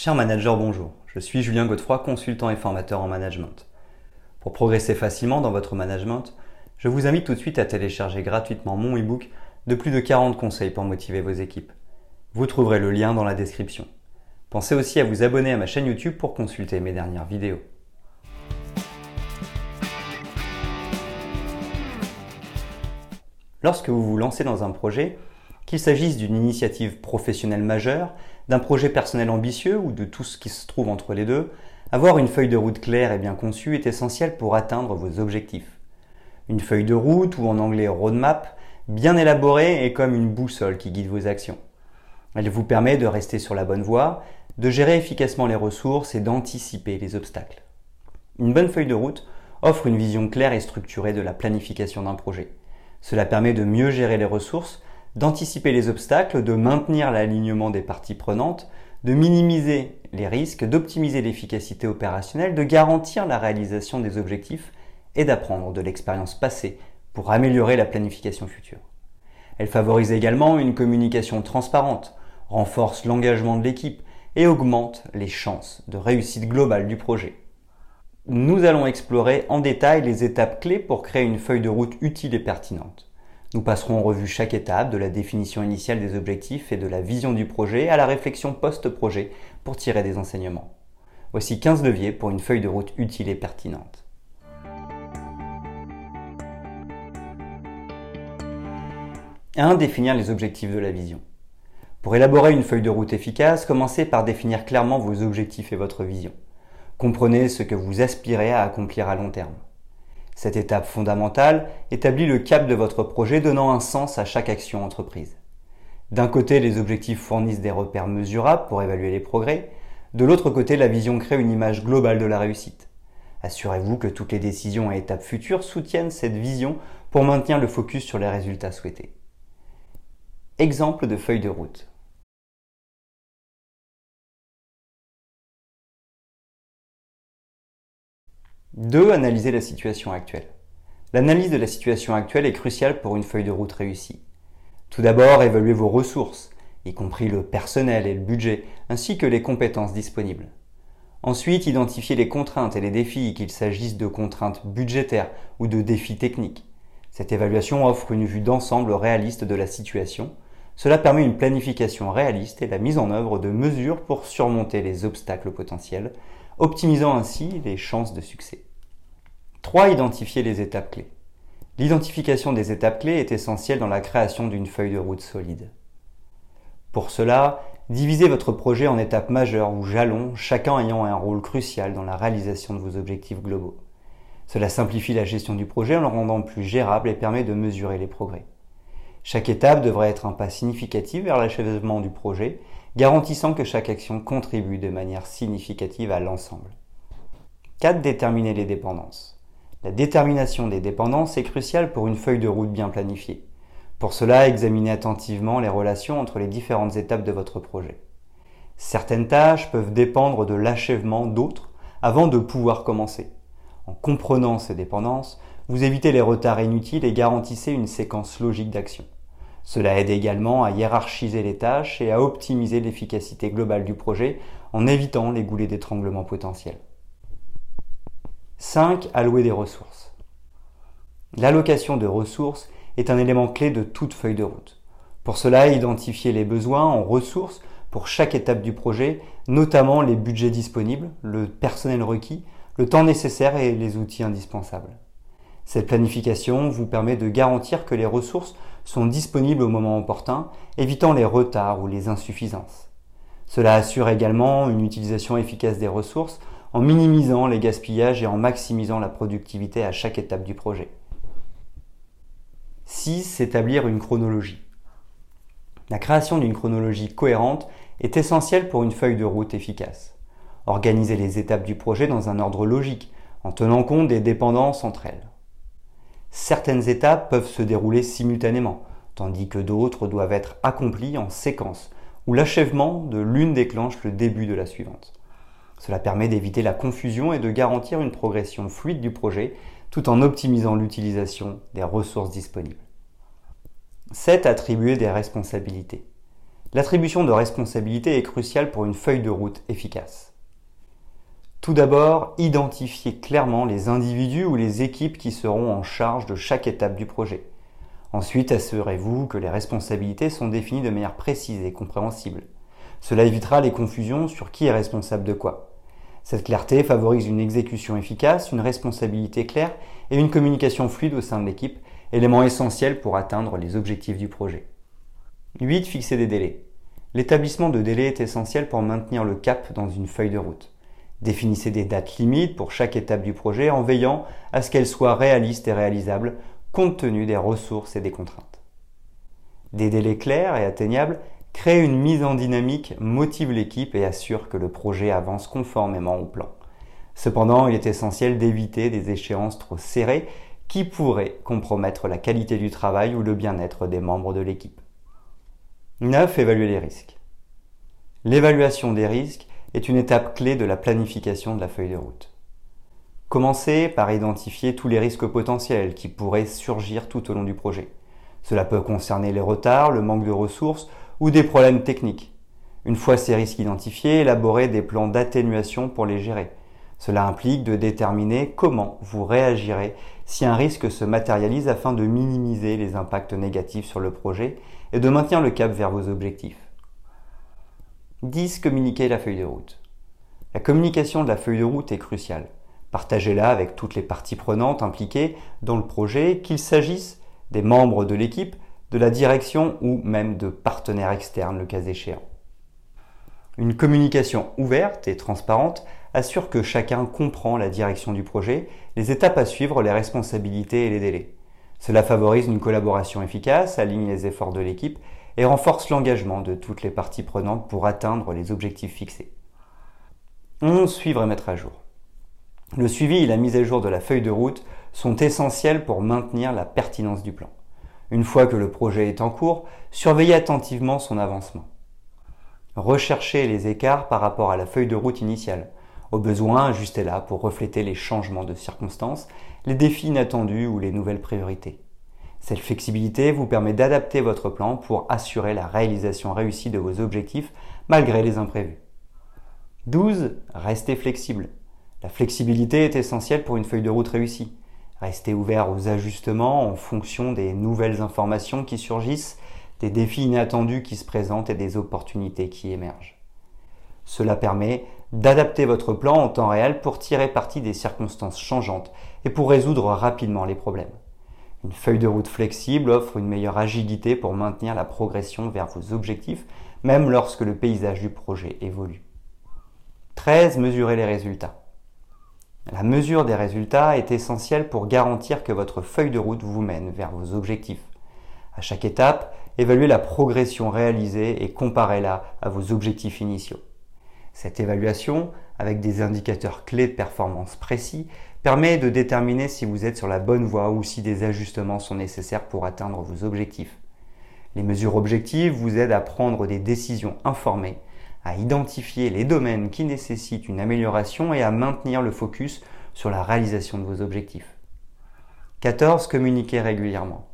Cher manager, bonjour. Je suis Julien Godefroy, consultant et formateur en management. Pour progresser facilement dans votre management, je vous invite tout de suite à télécharger gratuitement mon e-book de plus de 40 conseils pour motiver vos équipes. Vous trouverez le lien dans la description. Pensez aussi à vous abonner à ma chaîne YouTube pour consulter mes dernières vidéos. Lorsque vous vous lancez dans un projet, qu'il s'agisse d'une initiative professionnelle majeure, d'un projet personnel ambitieux ou de tout ce qui se trouve entre les deux, avoir une feuille de route claire et bien conçue est essentiel pour atteindre vos objectifs. Une feuille de route ou en anglais roadmap, bien élaborée est comme une boussole qui guide vos actions. Elle vous permet de rester sur la bonne voie, de gérer efficacement les ressources et d'anticiper les obstacles. Une bonne feuille de route offre une vision claire et structurée de la planification d'un projet. Cela permet de mieux gérer les ressources d'anticiper les obstacles, de maintenir l'alignement des parties prenantes, de minimiser les risques, d'optimiser l'efficacité opérationnelle, de garantir la réalisation des objectifs et d'apprendre de l'expérience passée pour améliorer la planification future. Elle favorise également une communication transparente, renforce l'engagement de l'équipe et augmente les chances de réussite globale du projet. Nous allons explorer en détail les étapes clés pour créer une feuille de route utile et pertinente. Nous passerons en revue chaque étape, de la définition initiale des objectifs et de la vision du projet à la réflexion post-projet pour tirer des enseignements. Voici 15 leviers pour une feuille de route utile et pertinente. 1. Définir les objectifs de la vision. Pour élaborer une feuille de route efficace, commencez par définir clairement vos objectifs et votre vision. Comprenez ce que vous aspirez à accomplir à long terme. Cette étape fondamentale établit le cap de votre projet donnant un sens à chaque action entreprise. D'un côté, les objectifs fournissent des repères mesurables pour évaluer les progrès, de l'autre côté, la vision crée une image globale de la réussite. Assurez-vous que toutes les décisions et étapes futures soutiennent cette vision pour maintenir le focus sur les résultats souhaités. Exemple de feuille de route. 2. Analyser la situation actuelle. L'analyse de la situation actuelle est cruciale pour une feuille de route réussie. Tout d'abord, évaluez vos ressources, y compris le personnel et le budget, ainsi que les compétences disponibles. Ensuite, identifiez les contraintes et les défis, qu'il s'agisse de contraintes budgétaires ou de défis techniques. Cette évaluation offre une vue d'ensemble réaliste de la situation. Cela permet une planification réaliste et la mise en œuvre de mesures pour surmonter les obstacles potentiels, optimisant ainsi les chances de succès. 3. Identifier les étapes clés. L'identification des étapes clés est essentielle dans la création d'une feuille de route solide. Pour cela, divisez votre projet en étapes majeures ou jalons, chacun ayant un rôle crucial dans la réalisation de vos objectifs globaux. Cela simplifie la gestion du projet en le rendant plus gérable et permet de mesurer les progrès. Chaque étape devrait être un pas significatif vers l'achèvement du projet, garantissant que chaque action contribue de manière significative à l'ensemble. 4. Déterminer les dépendances. La détermination des dépendances est cruciale pour une feuille de route bien planifiée. Pour cela, examinez attentivement les relations entre les différentes étapes de votre projet. Certaines tâches peuvent dépendre de l'achèvement d'autres avant de pouvoir commencer. En comprenant ces dépendances, vous évitez les retards inutiles et garantissez une séquence logique d'action. Cela aide également à hiérarchiser les tâches et à optimiser l'efficacité globale du projet en évitant les goulets d'étranglement potentiels. 5. Allouer des ressources. L'allocation de ressources est un élément clé de toute feuille de route. Pour cela, identifier les besoins en ressources pour chaque étape du projet, notamment les budgets disponibles, le personnel requis, le temps nécessaire et les outils indispensables. Cette planification vous permet de garantir que les ressources sont disponibles au moment opportun, évitant les retards ou les insuffisances. Cela assure également une utilisation efficace des ressources en minimisant les gaspillages et en maximisant la productivité à chaque étape du projet. 6. Établir une chronologie. La création d'une chronologie cohérente est essentielle pour une feuille de route efficace. Organisez les étapes du projet dans un ordre logique, en tenant compte des dépendances entre elles. Certaines étapes peuvent se dérouler simultanément, tandis que d'autres doivent être accomplies en séquence, où l'achèvement de l'une déclenche le début de la suivante. Cela permet d'éviter la confusion et de garantir une progression fluide du projet tout en optimisant l'utilisation des ressources disponibles. 7. Attribuer des responsabilités. L'attribution de responsabilité est cruciale pour une feuille de route efficace. Tout d'abord, identifiez clairement les individus ou les équipes qui seront en charge de chaque étape du projet. Ensuite, assurez-vous que les responsabilités sont définies de manière précise et compréhensible. Cela évitera les confusions sur qui est responsable de quoi. Cette clarté favorise une exécution efficace, une responsabilité claire et une communication fluide au sein de l'équipe, élément essentiel pour atteindre les objectifs du projet. 8. Fixer des délais. L'établissement de délais est essentiel pour maintenir le cap dans une feuille de route. Définissez des dates limites pour chaque étape du projet en veillant à ce qu'elles soient réalistes et réalisables compte tenu des ressources et des contraintes. Des délais clairs et atteignables créent une mise en dynamique, motive l'équipe et assure que le projet avance conformément au plan. Cependant, il est essentiel d'éviter des échéances trop serrées qui pourraient compromettre la qualité du travail ou le bien-être des membres de l'équipe. 9. Évaluer les risques. L'évaluation des risques est une étape clé de la planification de la feuille de route. Commencez par identifier tous les risques potentiels qui pourraient surgir tout au long du projet. Cela peut concerner les retards, le manque de ressources ou des problèmes techniques. Une fois ces risques identifiés, élaborez des plans d'atténuation pour les gérer. Cela implique de déterminer comment vous réagirez si un risque se matérialise afin de minimiser les impacts négatifs sur le projet et de maintenir le cap vers vos objectifs. 10. Communiquer la feuille de route. La communication de la feuille de route est cruciale. Partagez-la avec toutes les parties prenantes impliquées dans le projet, qu'il s'agisse des membres de l'équipe, de la direction ou même de partenaires externes le cas échéant. Une communication ouverte et transparente assure que chacun comprend la direction du projet, les étapes à suivre, les responsabilités et les délais. Cela favorise une collaboration efficace, aligne les efforts de l'équipe et renforce l'engagement de toutes les parties prenantes pour atteindre les objectifs fixés. 11. Suivre et mettre à jour. Le suivi et la mise à jour de la feuille de route sont essentiels pour maintenir la pertinence du plan. Une fois que le projet est en cours, surveillez attentivement son avancement. Recherchez les écarts par rapport à la feuille de route initiale. Au besoin, ajustez-la pour refléter les changements de circonstances, les défis inattendus ou les nouvelles priorités. Cette flexibilité vous permet d'adapter votre plan pour assurer la réalisation réussie de vos objectifs malgré les imprévus. 12. Restez flexible. La flexibilité est essentielle pour une feuille de route réussie. Restez ouvert aux ajustements en fonction des nouvelles informations qui surgissent, des défis inattendus qui se présentent et des opportunités qui émergent. Cela permet d'adapter votre plan en temps réel pour tirer parti des circonstances changeantes et pour résoudre rapidement les problèmes. Une feuille de route flexible offre une meilleure agilité pour maintenir la progression vers vos objectifs, même lorsque le paysage du projet évolue. 13. Mesurer les résultats. La mesure des résultats est essentielle pour garantir que votre feuille de route vous mène vers vos objectifs. À chaque étape, évaluez la progression réalisée et comparez-la à vos objectifs initiaux. Cette évaluation, avec des indicateurs clés de performance précis, permet de déterminer si vous êtes sur la bonne voie ou si des ajustements sont nécessaires pour atteindre vos objectifs. Les mesures objectives vous aident à prendre des décisions informées à identifier les domaines qui nécessitent une amélioration et à maintenir le focus sur la réalisation de vos objectifs. 14. Communiquer régulièrement.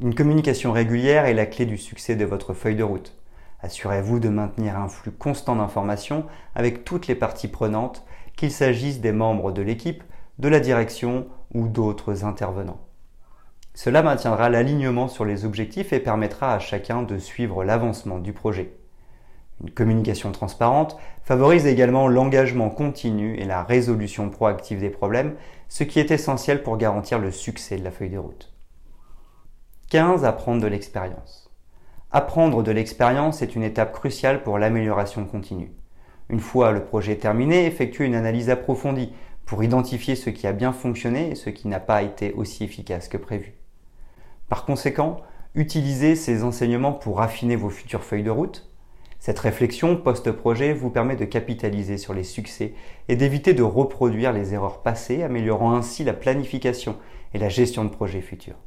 Une communication régulière est la clé du succès de votre feuille de route. Assurez-vous de maintenir un flux constant d'informations avec toutes les parties prenantes, qu'il s'agisse des membres de l'équipe, de la direction ou d'autres intervenants. Cela maintiendra l'alignement sur les objectifs et permettra à chacun de suivre l'avancement du projet. Une communication transparente favorise également l'engagement continu et la résolution proactive des problèmes, ce qui est essentiel pour garantir le succès de la feuille de route. 15. Apprendre de l'expérience. Apprendre de l'expérience est une étape cruciale pour l'amélioration continue. Une fois le projet terminé, effectuez une analyse approfondie pour identifier ce qui a bien fonctionné et ce qui n'a pas été aussi efficace que prévu. Par conséquent, utilisez ces enseignements pour affiner vos futures feuilles de route, cette réflexion post-projet vous permet de capitaliser sur les succès et d'éviter de reproduire les erreurs passées, améliorant ainsi la planification et la gestion de projets futurs.